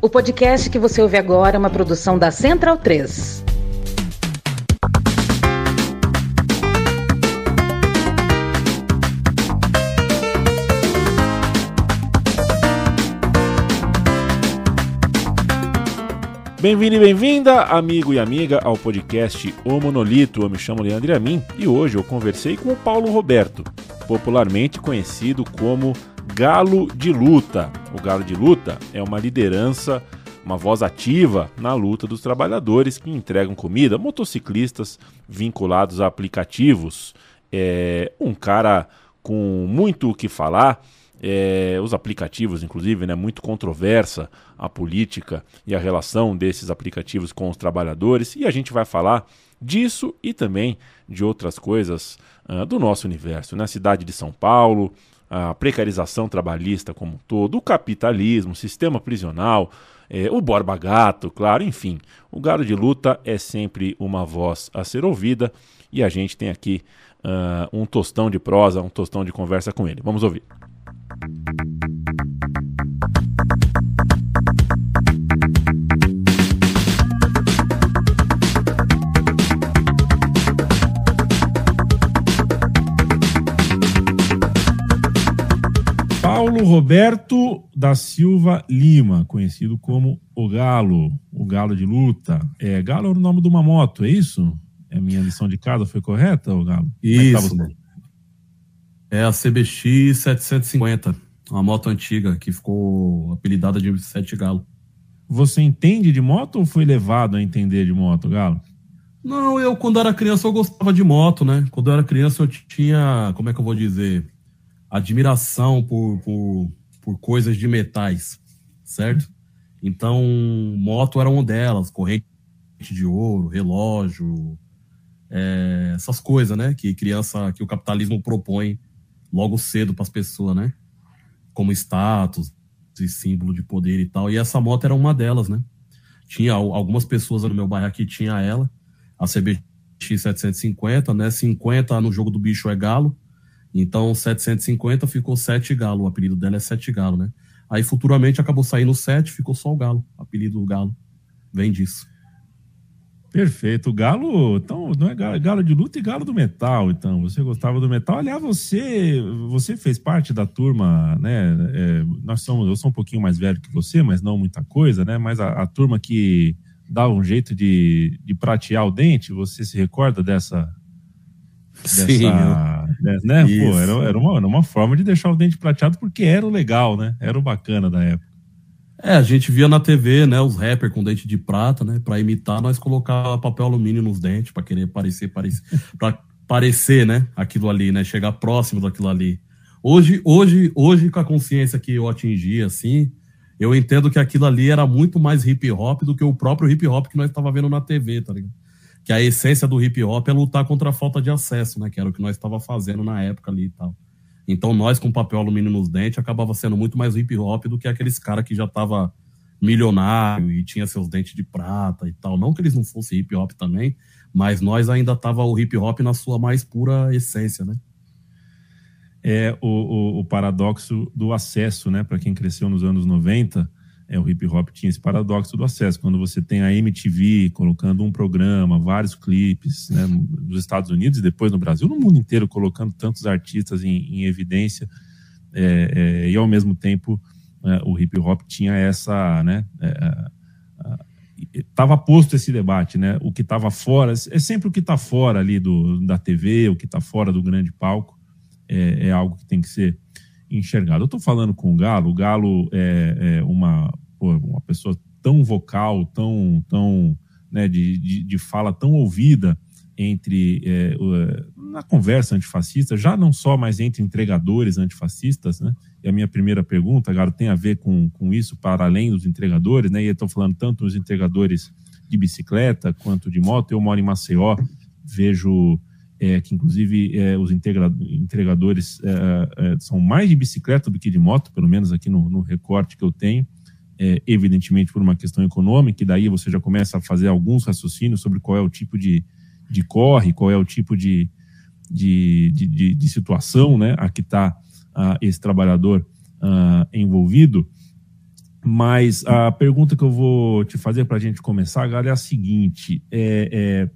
O podcast que você ouve agora é uma produção da Central 3. Bem-vindo e bem-vinda, amigo e amiga, ao podcast O Monolito. Eu me chamo Leandro Amin e hoje eu conversei com o Paulo Roberto, popularmente conhecido como Galo de Luta. O Galo de Luta é uma liderança, uma voz ativa na luta dos trabalhadores que entregam comida, motociclistas vinculados a aplicativos. É um cara com muito o que falar é, os aplicativos, inclusive, né, muito controversa a política e a relação desses aplicativos com os trabalhadores, e a gente vai falar disso e também de outras coisas uh, do nosso universo, na né? cidade de São Paulo, a precarização trabalhista como um todo, o capitalismo, o sistema prisional, é, o Borba Gato, claro, enfim. O Galo de Luta é sempre uma voz a ser ouvida e a gente tem aqui uh, um tostão de prosa, um tostão de conversa com ele. Vamos ouvir. Paulo Roberto da Silva Lima, conhecido como o Galo, o Galo de luta. É, Galo é o nome de uma moto, é isso? É a minha lição de casa foi correta, o Galo? É tá isso. É é a CBX 750, uma moto antiga que ficou apelidada de Sete Galo. Você entende de moto ou foi levado a entender de moto, Galo? Não, eu quando era criança eu gostava de moto, né? Quando eu era criança eu tinha, como é que eu vou dizer, admiração por, por, por coisas de metais, certo? Então, moto era uma delas, corrente de ouro, relógio, é, essas coisas, né? Que criança, que o capitalismo propõe logo cedo para as pessoas, né? Como status e símbolo de poder e tal. E essa moto era uma delas, né? Tinha algumas pessoas no meu bairro que tinha ela, a CBX 750, né? 50 no jogo do bicho é galo. Então 750 ficou 7 galo, o apelido dela é 7 galo, né? Aí futuramente acabou saindo 7, ficou só o galo, apelido do galo. Vem disso. Perfeito. Galo, então, não é galo, galo, de luta e galo do metal, então. Você gostava do metal. Aliás, você, você fez parte da turma, né? É, nós somos, eu sou um pouquinho mais velho que você, mas não muita coisa, né? Mas a, a turma que dá um jeito de, de pratear o dente, você se recorda dessa. Dessa Sim. Né? Pô, era, era, uma, era uma forma de deixar o dente prateado porque era o legal, né? Era o bacana da época. É, a gente via na TV, né, os rappers com dente de prata, né, para imitar, nós colocava papel alumínio nos dentes para querer parecer, parecer, para parecer, né, aquilo ali, né, chegar próximo daquilo ali. Hoje, hoje, hoje com a consciência que eu atingi assim, eu entendo que aquilo ali era muito mais hip hop do que o próprio hip hop que nós estava vendo na TV, tá ligado? Que a essência do hip hop é lutar contra a falta de acesso, né, que era o que nós estava fazendo na época ali e tal. Então nós com papel alumínio nos dentes acabava sendo muito mais hip hop do que aqueles caras que já tava milionário e tinha seus dentes de prata e tal. Não que eles não fossem hip hop também, mas nós ainda tava o hip hop na sua mais pura essência, né? É o, o, o paradoxo do acesso, né? Para quem cresceu nos anos 90, é, o hip hop tinha esse paradoxo do acesso. Quando você tem a MTV colocando um programa, vários clipes, né, nos Estados Unidos e depois no Brasil, no mundo inteiro, colocando tantos artistas em, em evidência, é, é, e ao mesmo tempo é, o hip hop tinha essa, né, estava posto esse debate, né, o que estava fora, é sempre o que está fora ali do, da TV, o que está fora do grande palco, é, é algo que tem que ser enxergado. Eu estou falando com o Galo, o Galo é, é uma, uma pessoa tão vocal, tão, tão né, de, de, de fala tão ouvida entre é, na conversa antifascista, já não só mais entre entregadores antifascistas, né? E a minha primeira pergunta, Galo, tem a ver com, com isso, para além dos entregadores, né? E eu estou falando tanto dos entregadores de bicicleta quanto de moto. Eu moro em Maceió, vejo é, que inclusive é, os entregadores é, é, são mais de bicicleta do que de moto, pelo menos aqui no, no recorte que eu tenho, é, evidentemente por uma questão econômica, e daí você já começa a fazer alguns raciocínios sobre qual é o tipo de, de corre, qual é o tipo de, de, de, de situação né, a que está esse trabalhador envolvido. Mas a pergunta que eu vou te fazer para a gente começar, galera, é a seguinte: é, é,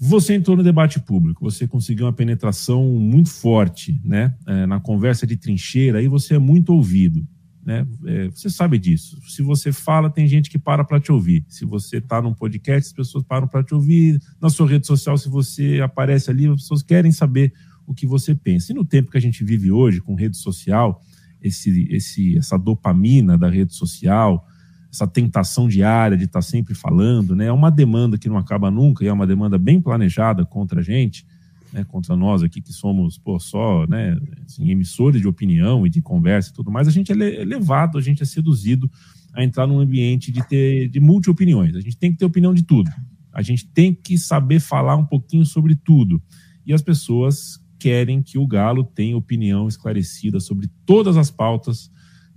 você entrou no debate público, você conseguiu uma penetração muito forte, né? É, na conversa de trincheira, aí você é muito ouvido. Né? É, você sabe disso. Se você fala, tem gente que para para te ouvir. Se você está num podcast, as pessoas param para te ouvir. Na sua rede social, se você aparece ali, as pessoas querem saber o que você pensa. E no tempo que a gente vive hoje, com rede social, esse, esse, essa dopamina da rede social, essa tentação diária de estar tá sempre falando, né? É uma demanda que não acaba nunca e é uma demanda bem planejada contra a gente né, contra nós aqui que somos pô, só né, assim, emissores de opinião e de conversa e tudo mais, a gente é, é levado, a gente é seduzido a entrar num ambiente de ter de multi-opiniões. A gente tem que ter opinião de tudo. A gente tem que saber falar um pouquinho sobre tudo. E as pessoas querem que o Galo tenha opinião esclarecida sobre todas as pautas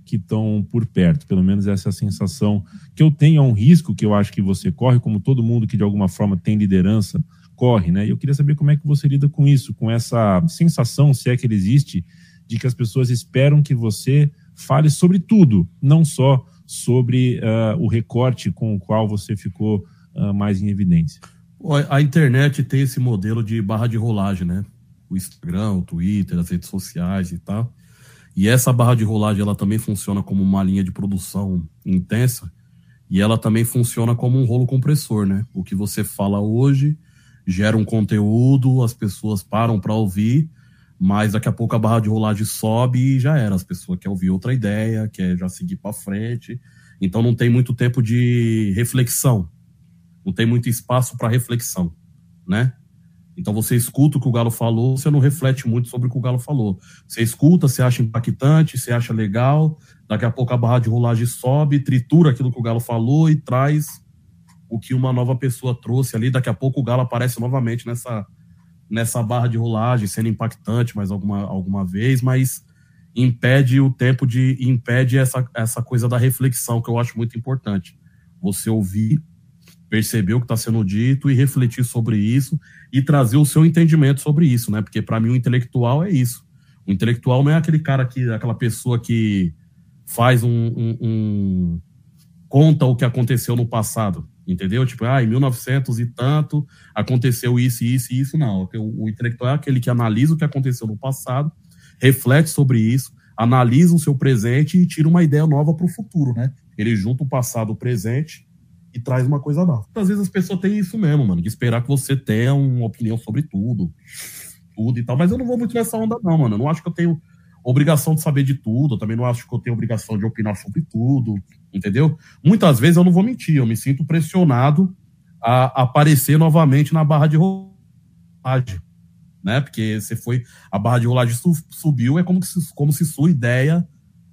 que estão por perto. Pelo menos essa é a sensação que eu tenho. É um risco que eu acho que você corre, como todo mundo que de alguma forma tem liderança corre, né? E eu queria saber como é que você lida com isso, com essa sensação, se é que ele existe, de que as pessoas esperam que você fale sobre tudo, não só sobre uh, o recorte com o qual você ficou uh, mais em evidência. A internet tem esse modelo de barra de rolagem, né? O Instagram, o Twitter, as redes sociais e tal. E essa barra de rolagem ela também funciona como uma linha de produção intensa e ela também funciona como um rolo compressor, né? O que você fala hoje gera um conteúdo, as pessoas param para ouvir, mas daqui a pouco a barra de rolagem sobe e já era. As pessoas querem ouvir outra ideia, quer já seguir para frente. Então não tem muito tempo de reflexão, não tem muito espaço para reflexão, né? Então você escuta o que o Galo falou, você não reflete muito sobre o que o Galo falou. Você escuta, você acha impactante, você acha legal, daqui a pouco a barra de rolagem sobe, tritura aquilo que o Galo falou e traz o que uma nova pessoa trouxe ali. Daqui a pouco o Galo aparece novamente nessa, nessa barra de rolagem, sendo impactante mais alguma, alguma vez, mas impede o tempo de. impede essa, essa coisa da reflexão, que eu acho muito importante. Você ouvir, perceber o que está sendo dito e refletir sobre isso e trazer o seu entendimento sobre isso, né? Porque para mim o intelectual é isso. O intelectual não é aquele cara que, aquela pessoa que faz um, um, um conta o que aconteceu no passado entendeu? Tipo, ah, em 1900 e tanto aconteceu isso, isso e isso. Não, o, o intelectual é aquele que analisa o que aconteceu no passado, reflete sobre isso, analisa o seu presente e tira uma ideia nova para o futuro, né? Ele junta o passado, o presente e traz uma coisa nova. Às vezes as pessoas têm isso mesmo, mano, de esperar que você tenha uma opinião sobre tudo, tudo e tal. Mas eu não vou muito nessa onda, não, mano. Eu não acho que eu tenho obrigação de saber de tudo, eu também não acho que eu tenho obrigação de opinar sobre tudo, entendeu? Muitas vezes eu não vou mentir, eu me sinto pressionado a aparecer novamente na barra de rolagem, né? Porque você foi, a barra de rolagem subiu, é como se, como se sua ideia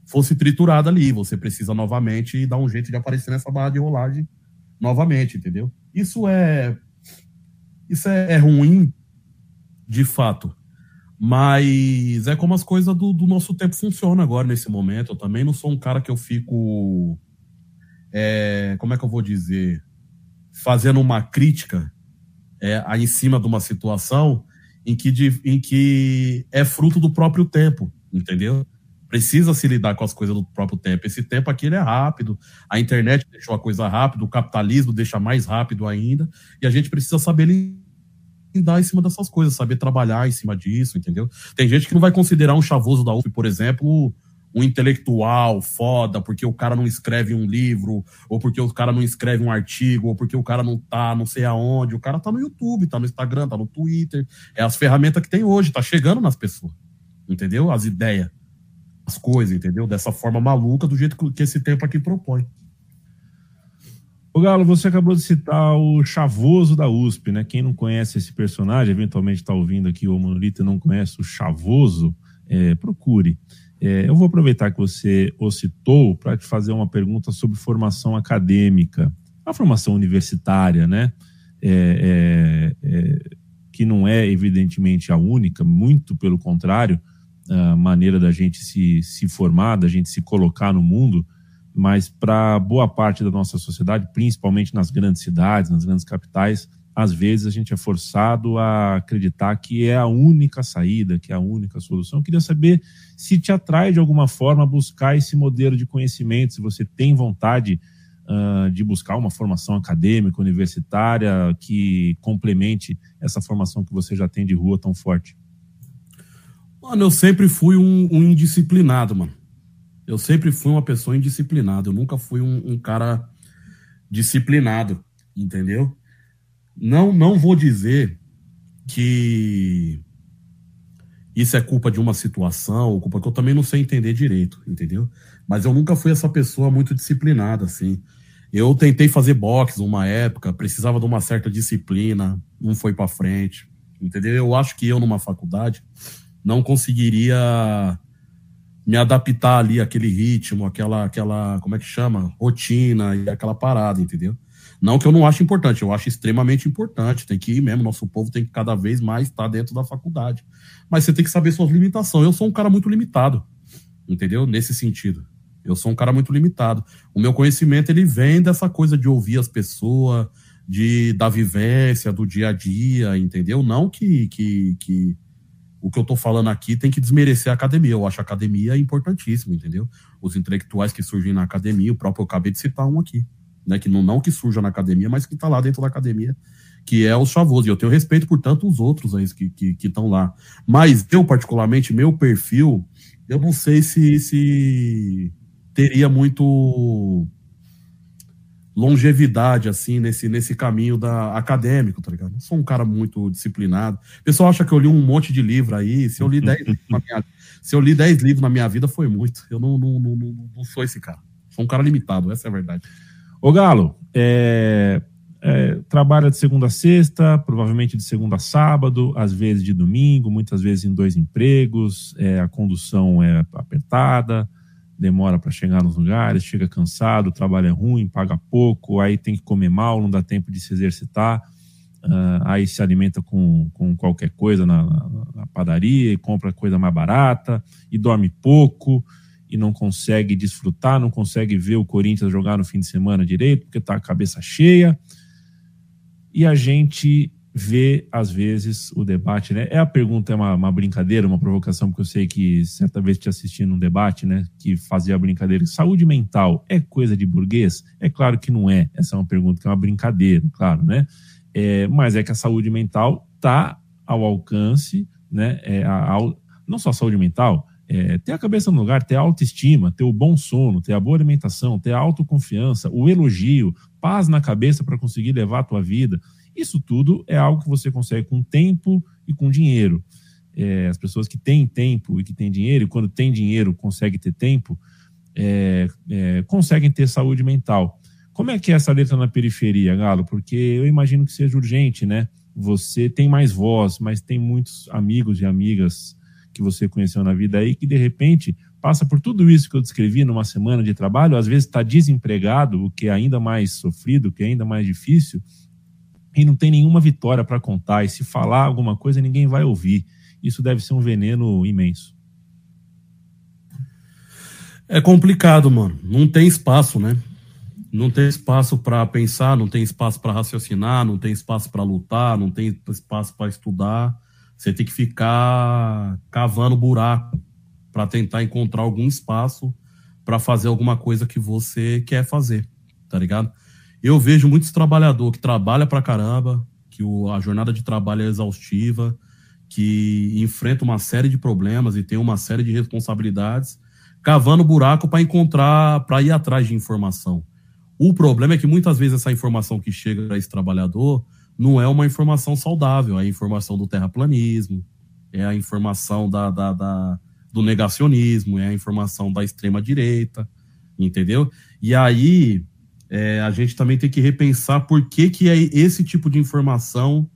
fosse triturada ali, você precisa novamente dar um jeito de aparecer nessa barra de rolagem novamente, entendeu? Isso é isso é, é ruim de fato, mas é como as coisas do, do, nosso tempo funcionam agora, nesse momento. Eu também não sou um cara que eu fico. É, como é que eu vou dizer? Fazendo uma crítica é, em cima de uma situação em que, de, em que é fruto do próprio tempo, entendeu? Precisa se lidar com as coisas do próprio tempo. Esse tempo aqui é rápido, a internet deixou a coisa rápida, o capitalismo deixa mais rápido ainda, e a gente precisa saber dar em cima dessas coisas, saber trabalhar em cima disso, entendeu? Tem gente que não vai considerar um chavoso da UF, por exemplo, um intelectual foda, porque o cara não escreve um livro, ou porque o cara não escreve um artigo, ou porque o cara não tá não sei aonde. O cara tá no YouTube, tá no Instagram, tá no Twitter. É as ferramentas que tem hoje, tá chegando nas pessoas. Entendeu? As ideias, as coisas, entendeu? Dessa forma maluca, do jeito que esse tempo aqui propõe. O Galo, você acabou de citar o Chavoso da USP, né? Quem não conhece esse personagem, eventualmente está ouvindo aqui o Monolito e não conhece o Chavoso, é, procure. É, eu vou aproveitar que você o citou para te fazer uma pergunta sobre formação acadêmica, a formação universitária, né? É, é, é, que não é evidentemente a única, muito pelo contrário, a maneira da gente se, se formar, da gente se colocar no mundo mas para boa parte da nossa sociedade, principalmente nas grandes cidades, nas grandes capitais, às vezes a gente é forçado a acreditar que é a única saída, que é a única solução. Eu queria saber se te atrai de alguma forma buscar esse modelo de conhecimento, se você tem vontade uh, de buscar uma formação acadêmica, universitária, que complemente essa formação que você já tem de rua tão forte. Mano, eu sempre fui um, um indisciplinado, mano. Eu sempre fui uma pessoa indisciplinada. Eu nunca fui um, um cara disciplinado, entendeu? Não, não vou dizer que isso é culpa de uma situação, ou culpa que eu também não sei entender direito, entendeu? Mas eu nunca fui essa pessoa muito disciplinada, assim. Eu tentei fazer boxe uma época, precisava de uma certa disciplina, não foi para frente, entendeu? Eu acho que eu numa faculdade não conseguiria me adaptar ali àquele ritmo, aquela, aquela, como é que chama? Rotina e aquela parada, entendeu? Não que eu não ache importante, eu acho extremamente importante. Tem que ir mesmo, nosso povo tem que cada vez mais estar dentro da faculdade. Mas você tem que saber suas limitações. Eu sou um cara muito limitado, entendeu? Nesse sentido. Eu sou um cara muito limitado. O meu conhecimento ele vem dessa coisa de ouvir as pessoas, de da vivência, do dia a dia, entendeu? Não que, que, que o que eu tô falando aqui tem que desmerecer a academia. Eu acho a academia importantíssima, entendeu? Os intelectuais que surgem na academia, o próprio eu acabei de citar um aqui né, que não, não que surja na academia, mas que está lá dentro da academia, que é os Chavoso. E eu tenho respeito por tantos outros aí que estão que, que lá. Mas eu, particularmente, meu perfil, eu não sei se, se teria muito longevidade, assim, nesse, nesse caminho da acadêmico, tá ligado? Não sou um cara muito disciplinado. O pessoal acha que eu li um monte de livro aí. Se eu li 10 livros na minha, se eu li 10 livros na minha vida, foi muito. Eu não, não, não, não, não sou esse cara. Sou um cara limitado, essa é a verdade. Ô Galo, é, é, trabalha de segunda a sexta, provavelmente de segunda a sábado, às vezes de domingo, muitas vezes em dois empregos, é, a condução é apertada, demora para chegar nos lugares, chega cansado, o trabalho é ruim, paga pouco, aí tem que comer mal, não dá tempo de se exercitar, uh, aí se alimenta com, com qualquer coisa na, na, padaria e compra coisa mais barata e dorme pouco e não consegue desfrutar, não consegue ver o Corinthians jogar no fim de semana direito, porque está a cabeça cheia. E a gente vê, às vezes, o debate, né? É a pergunta, é uma, uma brincadeira, uma provocação, porque eu sei que certa vez te assisti num debate, né? Que fazia a brincadeira. Saúde mental é coisa de burguês? É claro que não é. Essa é uma pergunta que é uma brincadeira, claro, né? É, mas é que a saúde mental está ao alcance, né? É, a, não só a saúde mental, é, ter a cabeça no lugar, ter a autoestima, ter o bom sono, ter a boa alimentação, ter a autoconfiança, o elogio, paz na cabeça para conseguir levar a tua vida. Isso tudo é algo que você consegue com tempo e com dinheiro. É, as pessoas que têm tempo e que têm dinheiro, e quando tem dinheiro conseguem ter tempo, é, é, conseguem ter saúde mental. Como é que é essa letra na periferia, Galo? Porque eu imagino que seja urgente, né? Você tem mais voz, mas tem muitos amigos e amigas que você conheceu na vida aí, que de repente passa por tudo isso que eu descrevi numa semana de trabalho, às vezes está desempregado, o que é ainda mais sofrido, o que é ainda mais difícil, e não tem nenhuma vitória para contar, e se falar alguma coisa ninguém vai ouvir. Isso deve ser um veneno imenso. É complicado, mano. Não tem espaço, né? Não tem espaço para pensar, não tem espaço para raciocinar, não tem espaço para lutar, não tem espaço para estudar. Você tem que ficar cavando buraco para tentar encontrar algum espaço para fazer alguma coisa que você quer fazer, tá ligado? Eu vejo muitos trabalhadores que trabalham pra caramba, que o, a jornada de trabalho é exaustiva, que enfrenta uma série de problemas e tem uma série de responsabilidades, cavando buraco para encontrar, para ir atrás de informação. O problema é que muitas vezes essa informação que chega a esse trabalhador não é uma informação saudável, é a informação do terraplanismo, é a informação da, da, da do negacionismo, é a informação da extrema-direita, entendeu? E aí é, a gente também tem que repensar por que, que esse tipo de informação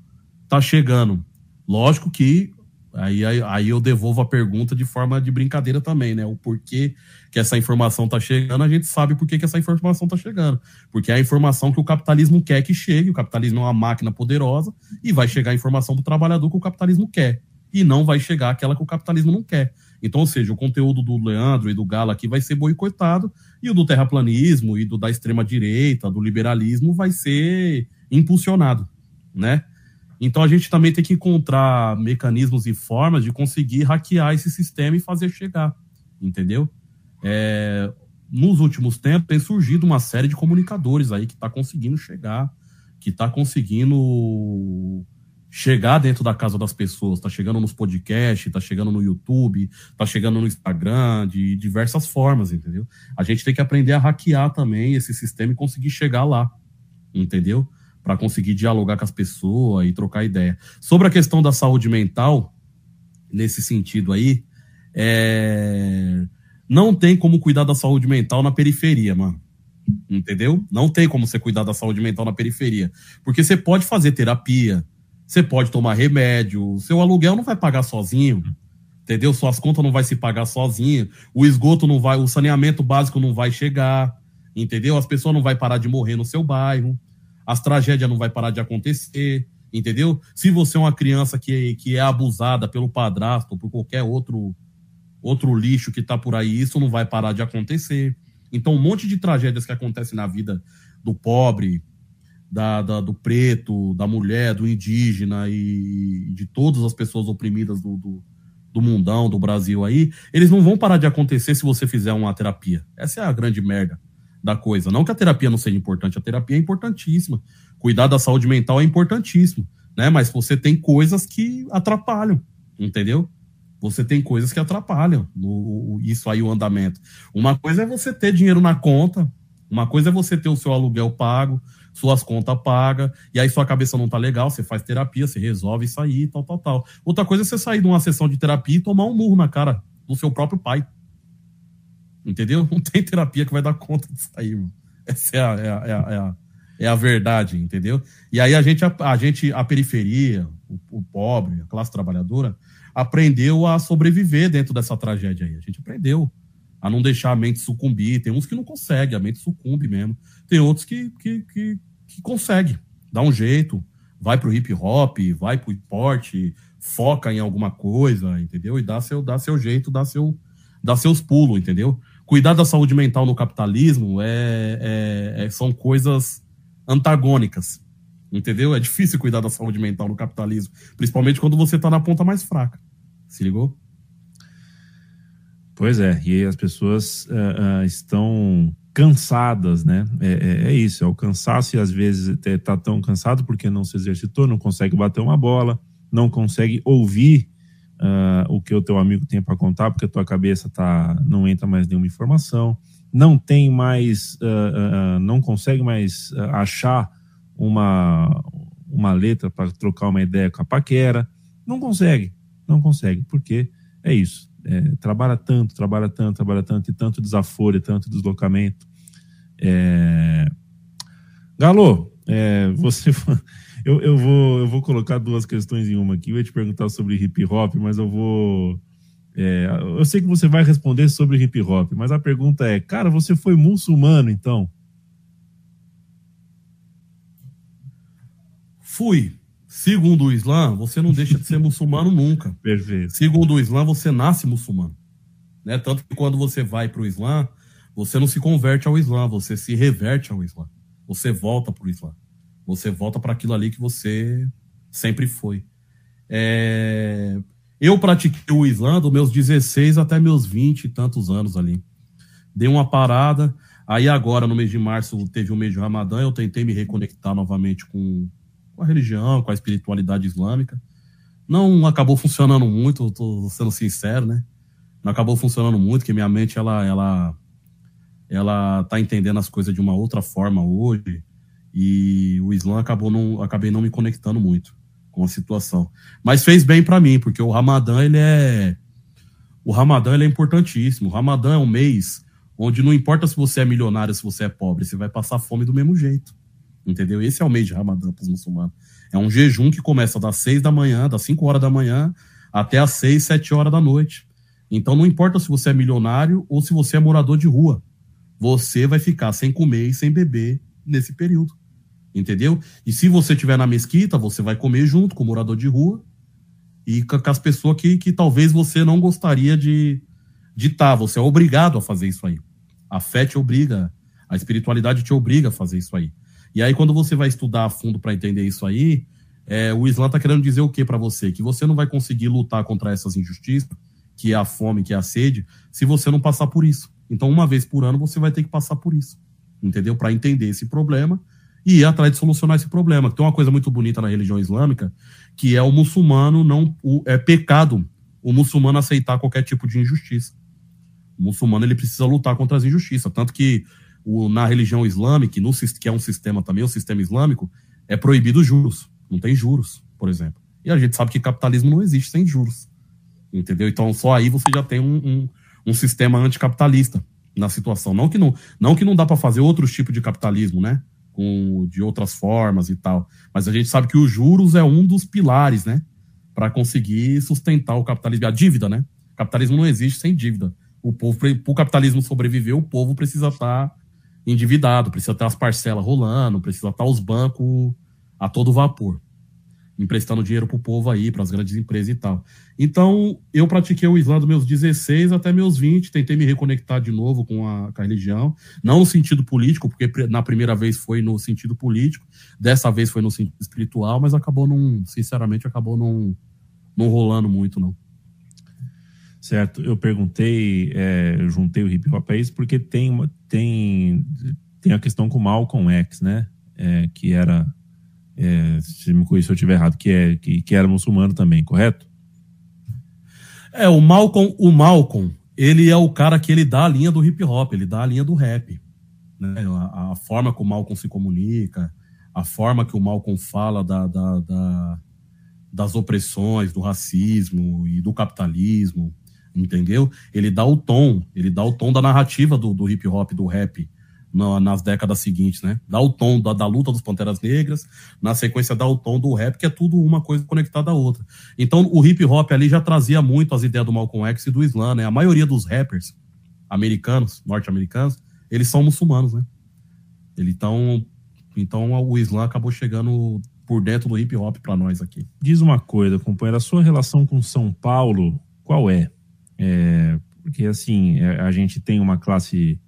está chegando. Lógico que Aí, aí, aí, eu devolvo a pergunta de forma de brincadeira também, né? O porquê que essa informação está chegando, a gente sabe por que, que essa informação está chegando. Porque é a informação que o capitalismo quer que chegue, o capitalismo é uma máquina poderosa, e vai chegar a informação do trabalhador que o capitalismo quer. E não vai chegar aquela que o capitalismo não quer. Então, ou seja, o conteúdo do Leandro e do Galo aqui vai ser boicotado, e o do terraplanismo, e do da extrema-direita, do liberalismo, vai ser impulsionado. né? Então a gente também tem que encontrar mecanismos e formas de conseguir hackear esse sistema e fazer chegar, entendeu? É, nos últimos tempos tem surgido uma série de comunicadores aí que está conseguindo chegar, que está conseguindo chegar dentro da casa das pessoas, está chegando nos podcasts, está chegando no YouTube, está chegando no Instagram, de diversas formas, entendeu? A gente tem que aprender a hackear também esse sistema e conseguir chegar lá, entendeu? Para conseguir dialogar com as pessoas e trocar ideia. Sobre a questão da saúde mental, nesse sentido aí, é... não tem como cuidar da saúde mental na periferia, mano. Entendeu? Não tem como você cuidar da saúde mental na periferia. Porque você pode fazer terapia, você pode tomar remédio, seu aluguel não vai pagar sozinho, entendeu? Suas contas não vai se pagar sozinho, o esgoto não vai, o saneamento básico não vai chegar, entendeu? As pessoas não vai parar de morrer no seu bairro, as tragédias não vai parar de acontecer, entendeu? Se você é uma criança que, que é abusada pelo padrasto ou por qualquer outro outro lixo que tá por aí, isso não vai parar de acontecer. Então, um monte de tragédias que acontecem na vida do pobre, da, da, do preto, da mulher, do indígena e de todas as pessoas oprimidas do, do, do, mundão, do Brasil aí, eles não vão parar de acontecer se você fizer uma terapia. Essa é a grande merda da coisa. Não que a terapia não seja importante, a terapia é importantíssima. Cuidar da saúde mental é importantíssimo, né? Mas você tem coisas que atrapalham, entendeu? Você tem coisas que atrapalham no, isso aí, o andamento. Uma coisa é você ter dinheiro na conta, uma coisa é você ter o seu aluguel pago, suas contas pagas, e aí sua cabeça não tá legal, você faz terapia, você resolve sair, tal, tal, tal. Outra coisa é você sair de uma sessão de terapia e tomar um murro na cara do seu próprio pai. Entendeu? Não tem terapia que vai dar conta disso aí, mano. Essa é a, é a, é a, é a verdade, entendeu? E aí a gente, a, a gente, a periferia, o, o, pobre, a classe trabalhadora, aprendeu a sobreviver dentro dessa tragédia aí. A gente aprendeu a não deixar a mente sucumbir. Tem uns que não conseguem, a mente sucumbe mesmo. Tem outros que, que, que, que conseguem, dá um jeito, vai pro hip hop, vai pro esporte, foca em alguma coisa, entendeu? E dá seu, dá seu jeito, dá, seu, dá seus pulos, entendeu? Cuidar da saúde mental no capitalismo é, é, é, são coisas antagônicas, entendeu? É difícil cuidar da saúde mental no capitalismo, principalmente quando você está na ponta mais fraca. Se ligou? Pois é, e as pessoas uh, uh, estão cansadas, né? É, é, é, isso, é o cansaço e às vezes está tão cansado porque não se exercitou, não consegue bater uma bola, não consegue ouvir uh, o que o teu amigo tem para contar, porque a tua cabeça tá, não entra mais nenhuma informação, não tem mais, não consegue mais achar uma, uma letra para trocar uma ideia com a paquera, não consegue, não consegue, porque é isso é, trabalha tanto, trabalha tanto, trabalha tanto, e tanto desaforo, e tanto deslocamento. É... Galo, é, você. Eu, eu, vou, eu vou colocar duas questões em uma aqui. Eu ia te perguntar sobre hip hop, mas eu vou. É, eu sei que você vai responder sobre hip hop, mas a pergunta é: cara, você foi muçulmano então? Fui. Segundo o Islã, você não deixa de ser muçulmano nunca. Perfeito. Segundo o Islã, você nasce muçulmano. Né? Tanto que quando você vai para o Islã, você não se converte ao Islã, você se reverte ao Islã. Você volta para o Islã. Você volta para aquilo ali que você sempre foi. É... Eu pratiquei o Islã dos meus 16 até meus 20 e tantos anos ali. Dei uma parada. Aí agora, no mês de março, teve o mês de Ramadã, eu tentei me reconectar novamente com, com a religião, com a espiritualidade islâmica. Não acabou funcionando muito, estou sendo sincero, né? Não acabou funcionando muito, porque minha mente ela ela ela tá entendendo as coisas de uma outra forma hoje e o Islã acabou não acabei não me conectando muito com a situação. Mas fez bem para mim, porque o Ramadã ele é o Ramadã ele é importantíssimo. O Ramadã é um mês onde não importa se você é milionário, se você é pobre, você vai passar fome do mesmo jeito. Entendeu? Esse é o mês de Ramadã para os muçulmanos. É um jejum que começa das 6 da manhã, das 5 horas da manhã, até as 6, 7 horas da noite. Então não importa se você é milionário ou se você é morador de rua. Você vai ficar sem comer e sem beber nesse período. Entendeu? E se você estiver na mesquita, você vai comer junto com o morador de rua e com as pessoas que, que talvez você não gostaria de estar. Tá. Você é obrigado a fazer isso aí. A fé te obriga, a espiritualidade te obriga a fazer isso aí. E aí, quando você vai estudar a fundo para entender isso aí, é, o Islã está querendo dizer o que para você? Que você não vai conseguir lutar contra essas injustiças, que é a fome, que é a sede, se você não passar por isso. Então, uma vez por ano, você vai ter que passar por isso. Entendeu? Para entender esse problema e ir atrás de solucionar esse problema. Tem uma coisa muito bonita na religião islâmica, que é o muçulmano não. O, é pecado o muçulmano aceitar qualquer tipo de injustiça. O muçulmano ele precisa lutar contra as injustiças. Tanto que o, na religião islâmica, no, que é um sistema também, o sistema islâmico, é proibido juros. Não tem juros, por exemplo. E a gente sabe que capitalismo não existe sem juros. Entendeu? Então só aí você já tem um, um, um sistema anticapitalista na situação. Não que não, não, que não dá para fazer outros tipos de capitalismo, né? Com, de outras formas e tal. Mas a gente sabe que os juros é um dos pilares, né? Para conseguir sustentar o capitalismo. A dívida, né? Capitalismo não existe sem dívida. O povo, para o capitalismo sobreviver, o povo precisa estar tá endividado, precisa ter as parcelas rolando, precisa estar os bancos a todo vapor, emprestando dinheiro para o povo aí, para as grandes empresas e tal. Então, eu pratiquei o Islã dos meus 16 até meus 20, tentei me reconectar de novo com a, com a religião, não no sentido político, porque na primeira vez foi no sentido político, dessa vez foi no sentido espiritual, mas acabou não, sinceramente, acabou não rolando muito, não. Certo, eu perguntei, é, eu juntei o hip hop a isso porque tem, uma, tem, tem a questão com Malcolm X, né? É, que era é, se me se eu estiver errado, que, é, que, que era muçulmano também, correto? É, o Malcolm, o Malcolm, ele é o cara que ele dá a linha do hip hop, ele dá a linha do rap. Né? A, a forma que o Malcolm se comunica, a forma que o Malcolm fala da, da, da, das opressões, do racismo e do capitalismo, entendeu? Ele dá o tom, ele dá o tom da narrativa do, do hip hop, do rap na, nas décadas seguintes, né? Dá o tom da, da, luta dos Panteras Negras, na sequência dá o tom do rap, que é tudo uma coisa conectada à outra. Então o hip hop ali já trazia muito as ideias do Malcolm X e do Islã, né? A maioria dos rappers americanos, norte-americanos, eles são muçulmanos, né? Ele, então, então o Islã acabou chegando por dentro do hip hop para nós aqui. Diz uma coisa, companheiro, a sua relação com São Paulo, qual é? É porque assim, é, a gente tem uma classe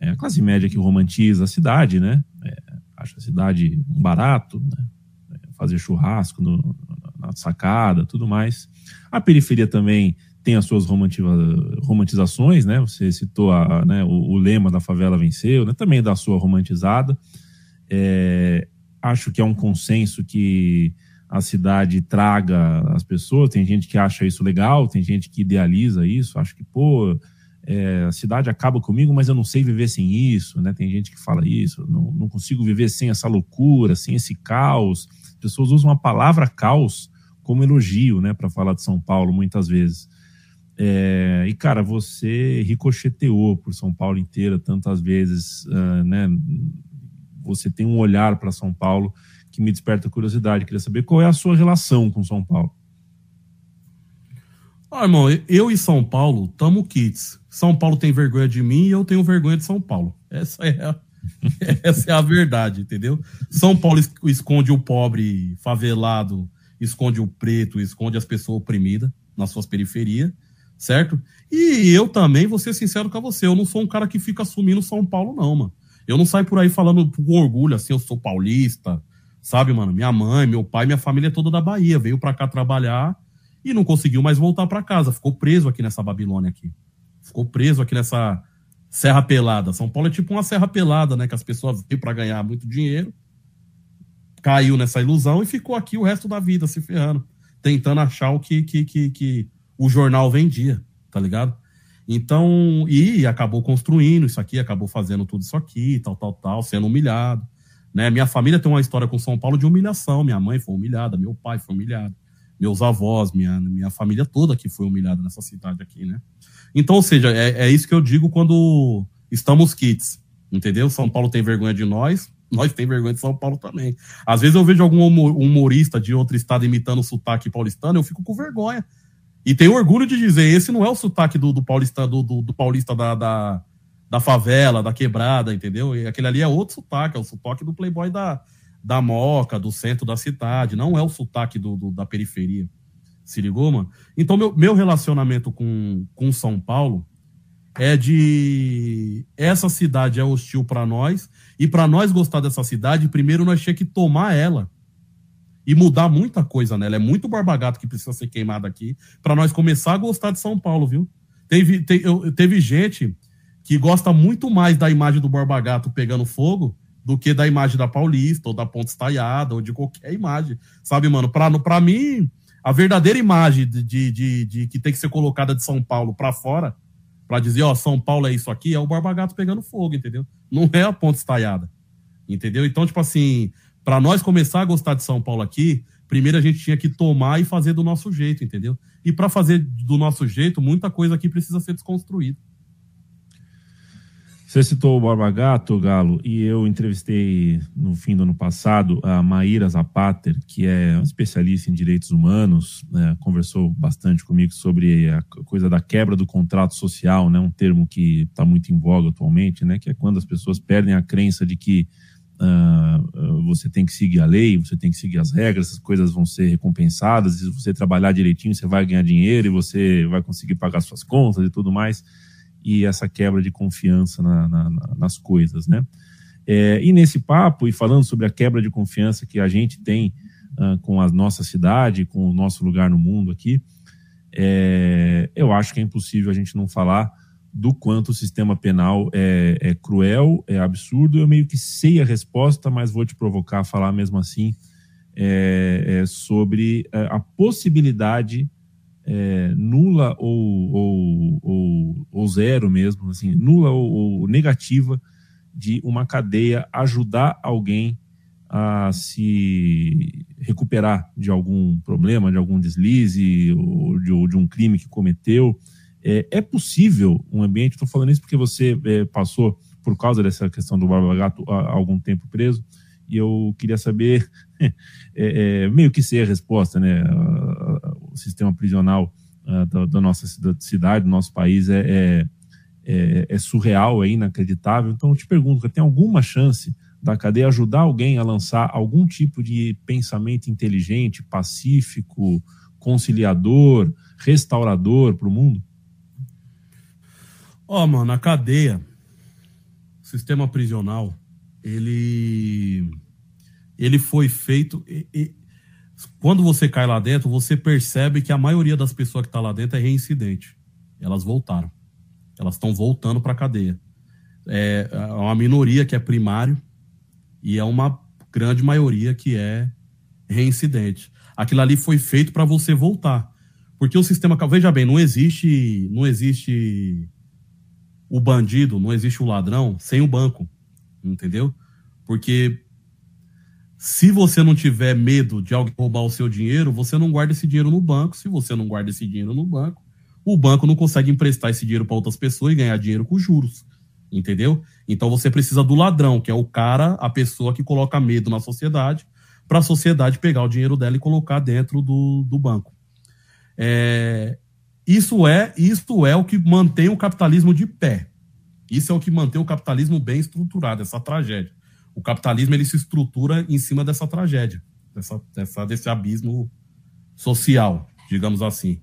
é classe média que romantiza a cidade, né? É, acha a cidade barato, né? É, fazer churrasco no, na sacada, tudo mais. A periferia também tem as suas romantizações, né? Você citou a, né, o, o, lema da favela venceu, né? Também da sua romantizada. É, acho que é um consenso que a cidade traga as pessoas. Tem gente que acha isso legal, tem gente que idealiza isso. Acho que, pô, é, a cidade acaba comigo, mas eu não sei viver sem isso, né? Tem gente que fala isso, não, não consigo viver sem essa loucura, sem esse caos. As pessoas usam a palavra caos como elogio, né, para falar de São Paulo muitas vezes. É, e cara, você ricocheteou por São Paulo inteira tantas vezes, uh, né? Você tem um olhar para São Paulo que me desperta curiosidade. Queria saber qual é a sua relação com São Paulo. Ah, irmão, eu e São Paulo tamo kits. São Paulo tem vergonha de mim e eu tenho vergonha de São Paulo. Essa é a, essa é a verdade, entendeu? São Paulo esconde o pobre favelado, esconde o preto, esconde as pessoas oprimidas nas suas periferias, certo? E eu também, vou ser sincero com você, eu não sou um cara que fica assumindo São Paulo, não, mano. Eu não saio por aí falando com orgulho, assim, eu sou paulista, sabe, mano? Minha mãe, meu pai, minha família é toda da Bahia, veio pra cá trabalhar e não conseguiu mais voltar para casa. Ficou preso aqui nessa Babilônia aqui. Ficou preso aqui nessa Serra Pelada. São Paulo é tipo uma Serra Pelada, né? Que as pessoas veio para ganhar muito dinheiro, caiu nessa ilusão e ficou aqui o resto da vida se ferrando, tentando achar o que, que, que, que o jornal vendia, tá ligado? Então, e acabou construindo isso aqui, acabou fazendo tudo isso aqui, tal, tal, tal, sendo humilhado. Né? Minha família tem uma história com São Paulo de humilhação. Minha mãe foi humilhada, meu pai foi humilhado meus avós, minha, minha família toda que foi humilhada nessa cidade aqui, né? Então, ou seja, é, é isso que eu digo quando estamos kits, entendeu? São Paulo tem vergonha de nós, nós tem vergonha de São Paulo também. Às vezes eu vejo algum humorista de outro estado imitando o sotaque paulistano, eu fico com vergonha. E tenho orgulho de dizer, esse não é o sotaque do, do paulista, do, do, do paulista da, da, da, favela, da quebrada, entendeu? E aquele ali é outro sotaque, é o sotaque do playboy da, da Moca, do centro da cidade, não é o sotaque do, do, da periferia. Se ligou, mano? Então, meu, meu relacionamento com, com São Paulo é de. Essa cidade é hostil para nós, e para nós gostar dessa cidade, primeiro nós tinha que tomar ela. e mudar muita coisa nela. É muito barbagato que precisa ser queimado aqui para nós começar a gostar de São Paulo, viu? Teve, te, eu, teve gente que gosta muito mais da imagem do barbagato pegando fogo do que da imagem da Paulista ou da Ponte Estaiada ou de qualquer imagem. Sabe, mano? Pra, pra mim, a verdadeira imagem de, de, de, de que tem que ser colocada de São Paulo para fora, para dizer, ó, São Paulo é isso aqui, é o barbagato pegando fogo, entendeu? Não é a Ponte Estaiada. Entendeu? Então, tipo assim, para nós começar a gostar de São Paulo aqui, primeiro a gente tinha que tomar e fazer do nosso jeito, entendeu? E para fazer do nosso jeito, muita coisa aqui precisa ser desconstruída. Você citou o Borba Gato, Galo, e eu entrevistei no fim do ano passado a Maíra Zapater, que é uma especialista em direitos humanos, né, conversou bastante comigo sobre a coisa da quebra do contrato social, né, um termo que está muito em voga atualmente, né, que é quando as pessoas perdem a crença de que uh, você tem que seguir a lei, você tem que seguir as regras, as coisas vão ser recompensadas, se você trabalhar direitinho, você vai ganhar dinheiro e você vai conseguir pagar suas contas e tudo mais, e essa quebra de confiança na, na, nas coisas, né? É, e nesse papo, e falando sobre a quebra de confiança que a gente tem uh, com a nossa cidade, com o nosso lugar no mundo aqui, é, eu acho que é impossível a gente não falar do quanto o sistema penal é, é, cruel, é absurdo. Eu meio que sei a resposta, mas vou te provocar a falar mesmo assim é, é sobre é, a possibilidade é, nula ou, ou, ou, ou, zero mesmo, assim, nula ou, ou negativa de uma cadeia ajudar alguém a se recuperar de algum problema, de algum deslize ou de, ou de um crime que cometeu. É, é possível um ambiente, estou falando isso porque você é, passou por causa dessa questão do Barba Gato há, algum tempo preso, e eu queria saber, é, é, meio que ser a resposta, né? Sistema prisional da, da, nossa cidade, do nosso país é, é, é, é, surreal, é inacreditável. Então eu te pergunto, tem alguma chance da cadeia ajudar alguém a lançar algum tipo de pensamento inteligente, pacífico, conciliador, restaurador para o mundo? Ó, oh, mano, a cadeia, sistema prisional, ele ele foi feito e, e, quando você cai lá dentro, você percebe que a maioria das pessoas que está lá dentro é reincidente. Elas voltaram. Elas estão voltando para a cadeia. É, é uma minoria que é primário e é uma grande maioria que é reincidente. Aquilo ali foi feito para você voltar. Porque o sistema, veja bem, não existe, não existe o bandido, não existe o ladrão sem o banco, entendeu? Porque se você não tiver medo de alguém roubar o seu dinheiro, você não guarda esse dinheiro no banco. Se você não guarda esse dinheiro no banco, o banco não consegue emprestar esse dinheiro para outras pessoas e ganhar dinheiro com juros, entendeu? Então você precisa do ladrão, que é o cara, a pessoa que coloca medo na sociedade, para a sociedade pegar o dinheiro dela e colocar dentro do, do banco. É, isso é, isso é o que mantém o capitalismo de pé. Isso é o que mantém o capitalismo bem estruturado, essa tragédia. O capitalismo ele se estrutura em cima dessa tragédia, dessa, dessa desse abismo social, digamos assim.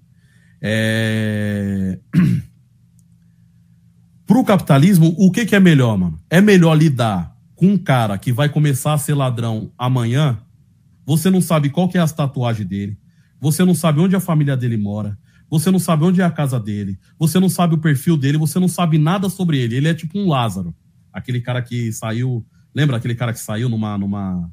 É... Para o capitalismo, o que, que é melhor, mano? É melhor lidar com um cara que vai começar a ser ladrão amanhã, você não sabe qual que é a tatuagem dele, você não sabe onde a família dele mora, você não sabe onde é a casa dele, você não sabe o perfil dele, você não sabe nada sobre ele. Ele é tipo um Lázaro, aquele cara que saiu. Lembra aquele cara que saiu numa, numa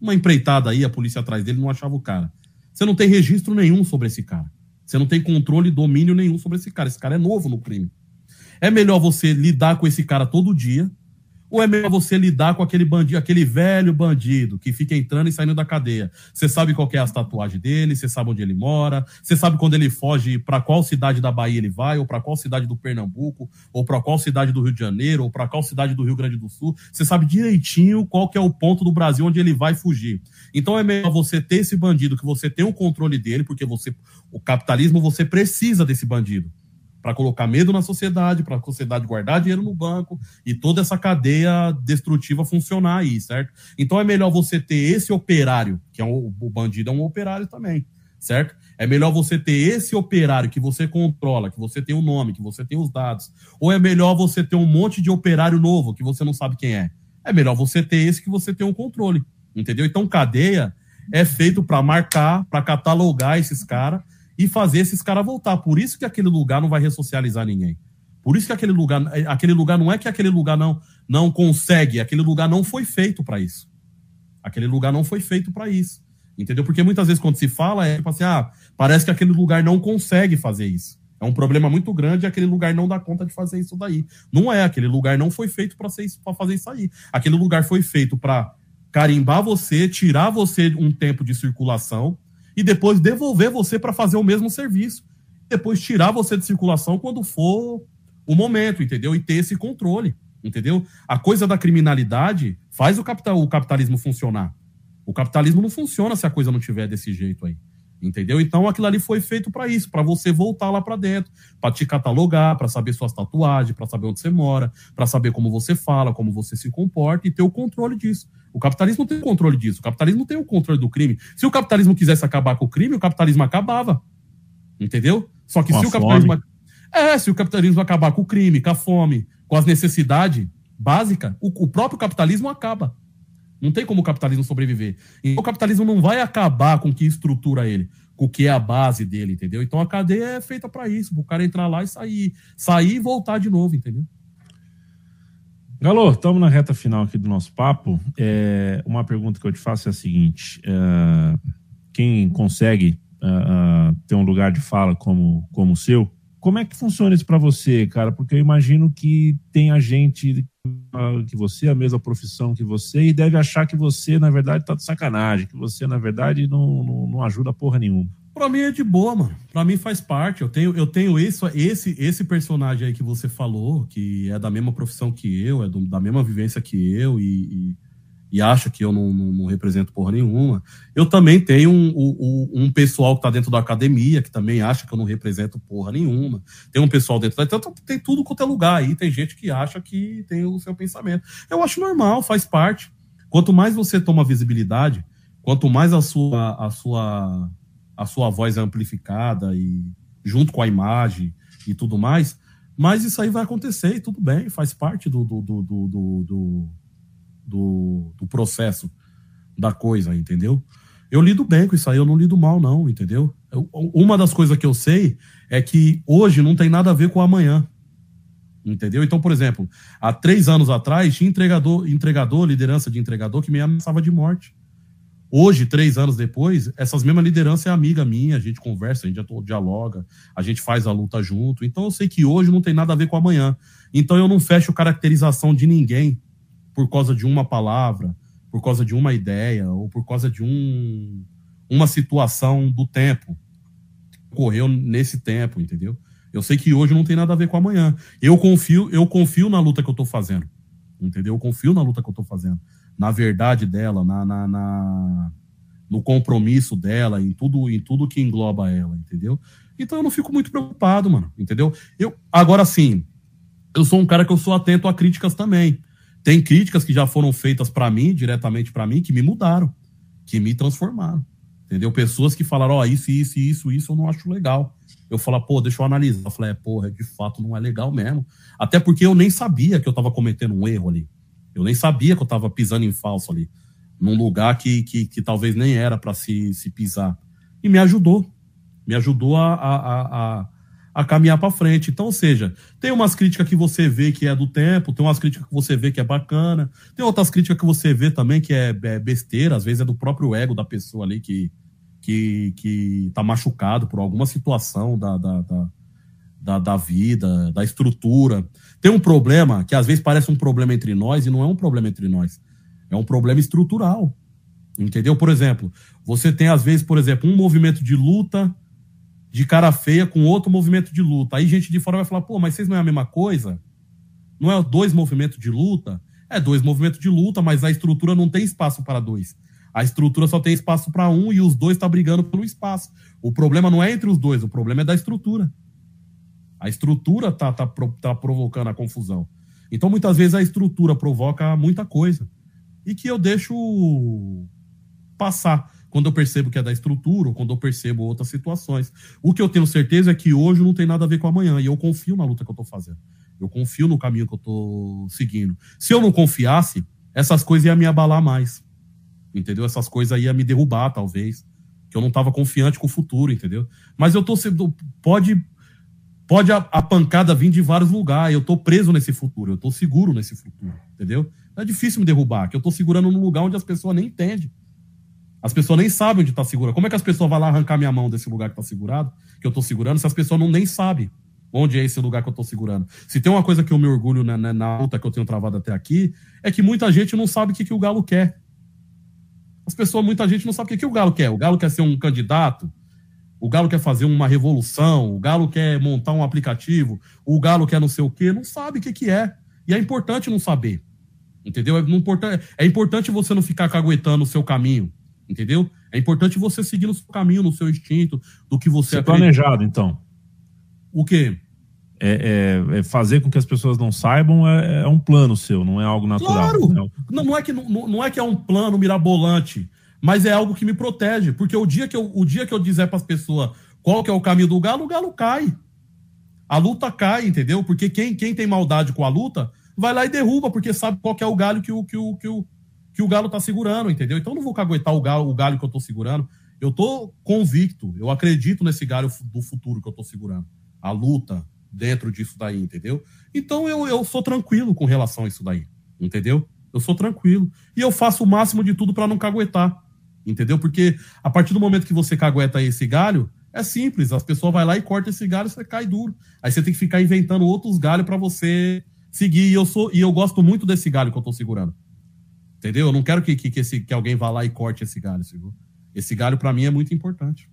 uma empreitada aí, a polícia atrás dele não achava o cara. Você não tem registro nenhum sobre esse cara. Você não tem controle, domínio nenhum sobre esse cara. Esse cara é novo no crime. É melhor você lidar com esse cara todo dia, ou é melhor você lidar com aquele bandido, aquele velho bandido que fica entrando e saindo da cadeia? Você sabe qual é a tatuagem dele, você sabe onde ele mora, você sabe quando ele foge, para qual cidade da Bahia ele vai, ou para qual cidade do Pernambuco, ou para qual cidade do Rio de Janeiro, ou para qual cidade do Rio Grande do Sul. Você sabe direitinho qual é o ponto do Brasil onde ele vai fugir. Então é melhor você ter esse bandido que você tem o controle dele, porque você o capitalismo você precisa desse bandido para colocar medo na sociedade, para a sociedade guardar dinheiro no banco e toda essa cadeia destrutiva funcionar aí, certo? Então é melhor você ter esse operário, que é um, o bandido é um operário também, certo? É melhor você ter esse operário que você controla, que você tem o nome, que você tem os dados, ou é melhor você ter um monte de operário novo que você não sabe quem é? É melhor você ter esse que você tem o um controle, entendeu? Então cadeia é feito para marcar, para catalogar esses caras e fazer esses caras voltar. Por isso que aquele lugar não vai ressocializar ninguém. Por isso que aquele lugar, aquele lugar não é que aquele lugar não, não consegue, aquele lugar não foi feito para isso. Aquele lugar não foi feito para isso. Entendeu? Porque muitas vezes quando se fala é tipo assim, ah, parece que aquele lugar não consegue fazer isso. É um problema muito grande aquele lugar não dá conta de fazer isso daí. Não é, aquele lugar não foi feito para fazer isso aí. Aquele lugar foi feito para carimbar você, tirar você um tempo de circulação e depois devolver você para fazer o mesmo serviço. Depois tirar você de circulação quando for o momento, entendeu? E ter esse controle, entendeu? A coisa da criminalidade faz o, capital, o capitalismo funcionar. O capitalismo não funciona se a coisa não tiver desse jeito aí. Entendeu? Então aquilo ali foi feito para isso, para você voltar lá para dentro, para te catalogar, para saber suas tatuagens, para saber onde você mora, para saber como você fala, como você se comporta e ter o controle disso. O capitalismo não tem o controle disso. O capitalismo não tem o controle do crime. Se o capitalismo quisesse acabar com o crime, o capitalismo acabava. Entendeu? Só que com se o capitalismo fome. é, se o capitalismo acabar com o crime, com a fome, com as necessidades básicas, o, o próprio capitalismo acaba. Não tem como o capitalismo sobreviver. E o capitalismo não vai acabar com o que estrutura ele, com o que é a base dele, entendeu? Então a cadeia é feita para isso, para o cara entrar lá e sair, sair e voltar de novo, entendeu? Galo, estamos na reta final aqui do nosso papo. É, uma pergunta que eu te faço é a seguinte: é, quem consegue é, é ter um lugar de fala como, como o seu, como é que funciona isso para você, cara? Porque eu imagino que tem a gente que você, a mesma profissão que você, e deve achar que você, na verdade, tá de sacanagem, que você, na verdade, não, não, não ajuda porra nenhuma. Pra mim é de boa, mano. Pra mim faz parte. Eu tenho, eu tenho isso, esse, esse personagem aí que você falou, que é da mesma profissão que eu, é do, da mesma vivência que eu, e, e e acha que eu não, não, não, represento porra nenhuma. Eu também tenho um, um, um pessoal que está dentro da academia que também acha que eu não represento porra nenhuma. Tem um pessoal dentro da. Então, tem tudo quanto é lugar aí. Tem gente que acha que tem o seu pensamento. Eu acho normal, faz parte. Quanto mais você toma visibilidade, quanto mais a sua, a sua, a sua voz é amplificada e junto com a imagem e tudo mais, mais isso aí vai acontecer e tudo bem, faz parte do, do, do, do, do do, do processo da coisa, entendeu? Eu lido bem com isso aí, eu não lido mal, não, entendeu? Eu, uma das coisas que eu sei é que hoje não tem nada a ver com amanhã. Entendeu? Então, por exemplo, há três anos atrás, tinha entregador, entregador, liderança de entregador que me ameaçava de morte. Hoje, três anos depois, essas mesmas lideranças é amiga minha, a gente conversa, a gente dialoga, a gente faz a luta junto. Então, eu sei que hoje não tem nada a ver com amanhã. Então, eu não fecho caracterização de ninguém por causa de uma palavra, por causa de uma ideia ou por causa de um, uma situação do tempo que ocorreu nesse tempo, entendeu? Eu sei que hoje não tem nada a ver com amanhã. Eu confio, eu confio na luta que eu estou fazendo, entendeu? Eu confio na luta que eu estou fazendo, na verdade dela, na, na, na, no compromisso dela, em tudo, em tudo que engloba ela, entendeu? Então eu não fico muito preocupado, mano, entendeu? Eu agora sim, eu sou um cara que eu sou atento a críticas também. Tem críticas que já foram feitas para mim, diretamente para mim, que me mudaram, que me transformaram. Entendeu? Pessoas que falaram, ó, oh, isso, isso, isso, isso eu não acho legal. Eu falo, pô, deixa eu analisar. Eu falei, é, porra, de fato não é legal mesmo. Até porque eu nem sabia que eu tava cometendo um erro ali. Eu nem sabia que eu tava pisando em falso ali. Num lugar que, que, que talvez nem era para se, se pisar. E me ajudou. Me ajudou a, a, a, a caminhar para frente. Então, ou seja, tem umas críticas que você vê que é do tempo, tem umas críticas que você vê que é bacana, tem outras críticas que você vê também que é, é besteira, às vezes é do próprio ego da pessoa ali que, que, que tá machucado por alguma situação da, da, da, da, da vida, da estrutura. Tem um problema que às vezes parece um problema entre nós e não é um problema entre nós. É um problema estrutural. Entendeu? Por exemplo, você tem às vezes, por exemplo, um movimento de luta de cara feia com outro movimento de luta. Aí gente de fora vai falar, pô, mas vocês não é a mesma coisa? Não é dois movimentos de luta? É dois movimentos de luta, mas a estrutura não tem espaço para dois. A estrutura só tem espaço para um e os dois estão tá brigando pelo espaço. O problema não é entre os dois, o problema é da estrutura. A estrutura tá, tá, tá provocando a confusão. Então, muitas vezes, a estrutura provoca muita coisa. E que eu deixo passar quando eu percebo que é da estrutura, ou quando eu percebo outras situações. O que eu tenho certeza é que hoje não tem nada a ver com amanhã, e eu confio na luta que eu estou fazendo. Eu confio no caminho que eu estou seguindo. Se eu não confiasse, essas coisas iam me abalar mais. entendeu? Essas coisas aí ia me derrubar, talvez. Que eu não estava confiante com o futuro, entendeu? Mas eu tô sendo. Pode. Pode a, a, pancada vir de vários lugares. Eu tô preso nesse futuro, eu tô seguro nesse futuro, entendeu? É difícil me derrubar, que eu tô segurando num lugar onde as pessoas nem entendem. As pessoas nem sabem onde está segurado. Como é que as pessoas vão lá arrancar minha mão desse lugar que está segurado, que eu estou segurando, se as pessoas não nem sabem onde é esse lugar que eu estou segurando? Se tem uma coisa que eu me orgulho na, na, na luta que eu tenho travado até aqui, é que muita gente não sabe o que, que o Galo quer. As pessoas, muita gente não sabe o que, que o Galo quer. O Galo quer ser um candidato, o Galo quer fazer uma revolução, o Galo quer montar um aplicativo, o Galo quer não sei o quê, não sabe o que, que é. E é importante não saber. Entendeu? É, importante, é importante você não ficar caguetando o seu caminho entendeu? É importante você seguir no seu caminho, no seu instinto, do que você Ser planejado, então. O quê? É, é, é, fazer com que as pessoas não saibam é, é, um plano seu, não é algo natural. Claro! Né? Não, não, é que, não, não é que é um plano mirabolante, mas é algo que me protege. Porque o dia que eu, o dia que eu dizer para as pessoas qual que é o caminho do galo, o galo cai. A luta cai, entendeu? Porque quem, quem tem maldade com a luta vai lá e derruba, porque sabe qual que é o galho que o, que o, que o, que o Galo tá segurando, entendeu? Então eu não vou caguetar o Galo, o galho que eu tô segurando. Eu tô convicto, eu acredito nesse galho do futuro que eu tô segurando. A luta dentro disso daí, entendeu? Então eu, eu sou tranquilo com relação a isso daí, entendeu? Eu sou tranquilo. E eu faço o máximo de tudo para não caguetar, entendeu? Porque a partir do momento que você cagueta esse galho, é simples, as pessoas vai lá e corta esse galho você cai duro. Aí você tem que ficar inventando outros galhos para você seguir. E eu sou e eu gosto muito desse galho que eu tô segurando. Entendeu? Eu não quero que, que, que, esse, que alguém vá lá e corte esse galho. Esse galho, para mim, é muito importante.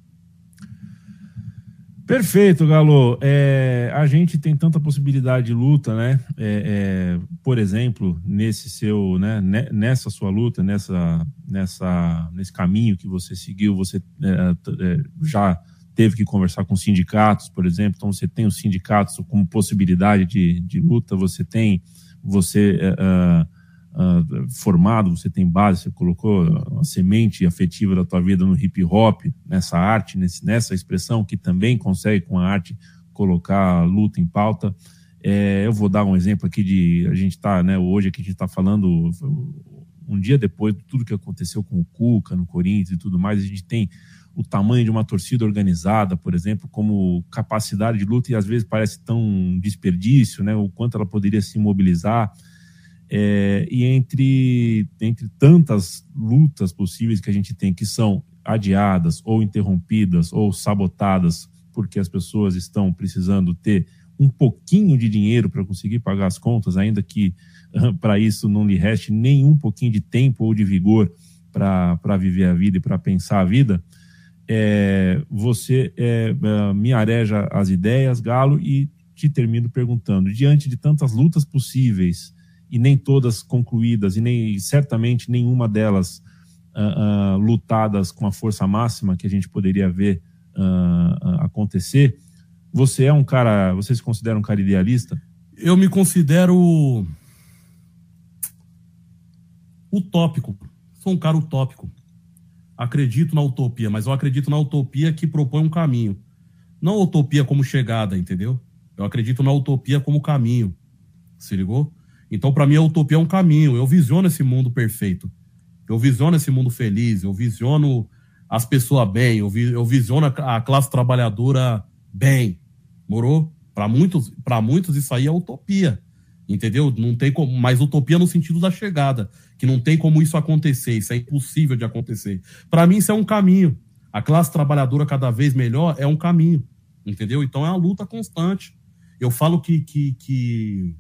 Perfeito, Galo. É, a gente tem tanta possibilidade de luta, né? É, é, por exemplo, nesse seu, né, nessa sua luta, nessa, nessa, nesse caminho que você seguiu, você é, é, já teve que conversar com sindicatos, por exemplo. Então, você tem os sindicatos como possibilidade de, de luta. Você tem, você uh, uh, formado, você tem base, você colocou a semente afetiva da tua vida no hip hop, nessa arte, nesse, nessa expressão que também consegue com a arte colocar a luta em pauta. É, eu vou dar um exemplo aqui de a gente está, né, hoje aqui a gente está falando um dia depois de tudo que aconteceu com o Cuca no Corinthians e tudo mais, a gente tem o tamanho de uma torcida organizada, por exemplo, como capacidade de luta e às vezes parece tão desperdício, né, o quanto ela poderia se mobilizar. É, e entre, entre tantas lutas possíveis que a gente tem, que são adiadas ou interrompidas ou sabotadas, porque as pessoas estão precisando ter um pouquinho de dinheiro para conseguir pagar as contas, ainda que para isso não lhe reste nenhum pouquinho de tempo ou de vigor para viver a vida e para pensar a vida, é, você é, é, me areja as ideias, Galo, e te termino perguntando: diante de tantas lutas possíveis, e nem todas concluídas, e nem certamente nenhuma delas uh, uh, lutadas com a força máxima que a gente poderia ver uh, acontecer. Você é um cara, você se considera um cara idealista? Eu me considero utópico. Sou um cara utópico. Acredito na utopia, mas eu acredito na utopia que propõe um caminho. Não utopia como chegada, entendeu? Eu acredito na utopia como caminho. Se ligou? Então, para mim, a utopia é um caminho. Eu visiono esse mundo perfeito. Eu visiono esse mundo feliz. Eu visiono as pessoas bem. Eu, vi, eu visiono a, classe trabalhadora bem. Morou? Para muitos, para muitos isso aí é utopia. Entendeu? Não tem como, mas utopia no sentido da chegada, que não tem como isso acontecer, isso é impossível de acontecer. Para mim isso é um caminho. A classe trabalhadora cada vez melhor é um caminho, entendeu? Então é uma luta constante. Eu falo que, que, que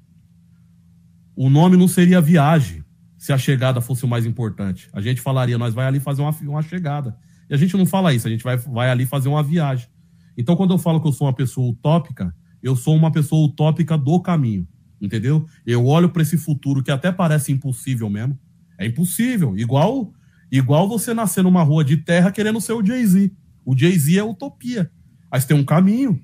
o nome não seria viagem se a chegada fosse o mais importante. A gente falaria, nós vai ali fazer uma, uma chegada. E a gente não fala isso, a gente vai, vai ali fazer uma viagem. Então, quando eu falo que eu sou uma pessoa utópica, eu sou uma pessoa utópica do caminho, entendeu? Eu olho para esse futuro que até parece impossível mesmo. É impossível. Igual igual você nascer numa rua de terra querendo ser o Jay-Z. O Jay-Z é utopia. Mas tem um caminho.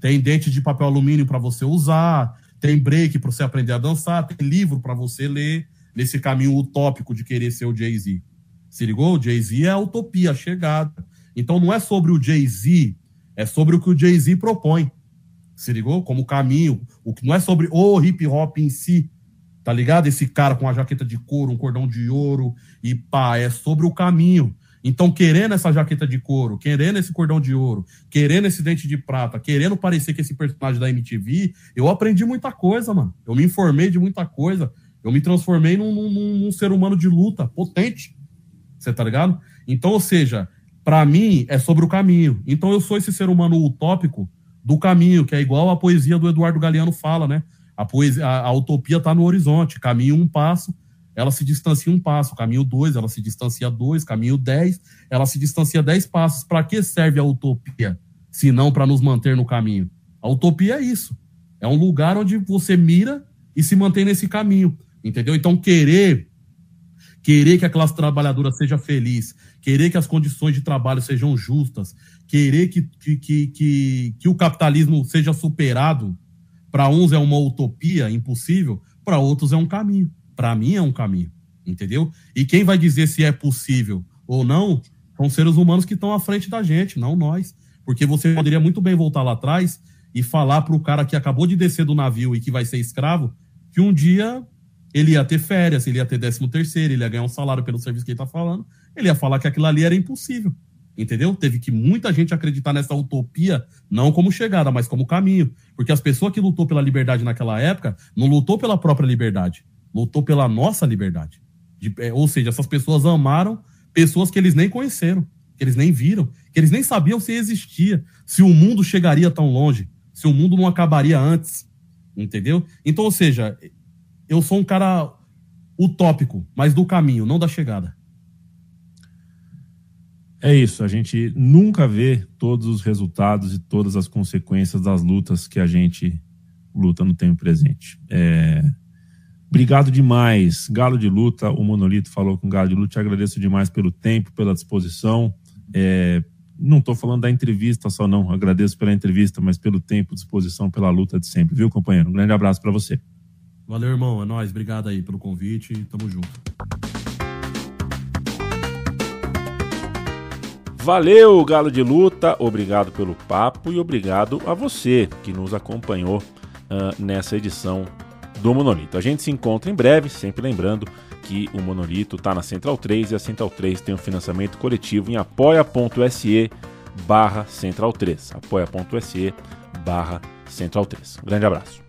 Tem dente de papel alumínio para você usar, tem break para você aprender a dançar, tem livro para você ler nesse caminho utópico de querer ser o Jay-Z. Se ligou? O Jay-Z é a utopia, a chegada. Então não é sobre o Jay-Z, é sobre o que o Jay-Z propõe. Se ligou? Como caminho. O que não é sobre o hip hop em si. Tá ligado? Esse cara com a jaqueta de couro, um cordão de ouro e pá, é sobre o caminho. Então, querendo essa jaqueta de couro, querendo esse cordão de ouro, querendo esse dente de prata, querendo parecer que esse personagem da MTV, eu aprendi muita coisa, mano. Eu me informei de muita coisa. Eu me transformei num, num, num ser humano de luta potente. Você tá ligado? Então, ou seja, para mim é sobre o caminho. Então, eu sou esse ser humano utópico do caminho, que é igual a poesia do Eduardo Galeano fala, né? A, poesia, a, a utopia está no horizonte, caminho um passo, ela se distancia um passo, caminho dois, ela se distancia dois, caminho dez, ela se distancia dez passos. Para que serve a utopia? Se não para nos manter no caminho. A utopia é isso. É um lugar onde você mira e se mantém nesse caminho, entendeu? Então querer querer que a classe trabalhadora seja feliz, querer que as condições de trabalho sejam justas, querer que, que, que, que, que o capitalismo seja superado, para uns é uma utopia impossível, para outros é um caminho. Para mim é um caminho, entendeu? E quem vai dizer se é possível ou não são seres humanos que estão à frente da gente, não nós. Porque você poderia muito bem voltar lá atrás e falar para o cara que acabou de descer do navio e que vai ser escravo que um dia ele ia ter férias, ele ia ter décimo terceiro, ele ia ganhar um salário pelo serviço que ele está falando, ele ia falar que aquilo ali era impossível. Entendeu? Teve que muita gente acreditar nessa utopia, não como chegada, mas como caminho. Porque as pessoas que lutou pela liberdade naquela época não lutou pela própria liberdade, lutou pela nossa liberdade. De, é, ou seja, essas pessoas amaram pessoas que eles nem conheceram, que eles nem viram, que eles nem sabiam se existia, se o mundo chegaria tão longe, se o mundo não acabaria antes. Entendeu? Então, ou seja, eu sou um cara utópico, mas do caminho, não da chegada. É isso, a gente nunca vê todos os resultados e todas as consequências das lutas que a gente luta no tempo presente. É... Obrigado demais, Galo de Luta. O Monolito falou com o Galo de Luta. Te agradeço demais pelo tempo, pela disposição. É... Não estou falando da entrevista só, não. Agradeço pela entrevista, mas pelo tempo, disposição, pela luta de sempre, viu, companheiro? Um grande abraço para você. Valeu, irmão. É nóis. Obrigado aí pelo convite. Tamo junto. Valeu, Galo de Luta, obrigado pelo papo e obrigado a você que nos acompanhou uh, nessa edição do Monolito. A gente se encontra em breve, sempre lembrando que o Monolito está na Central 3 e a Central 3 tem um financiamento coletivo em apoia.se barra Central 3. apoia.se barra Central 3. Um grande abraço.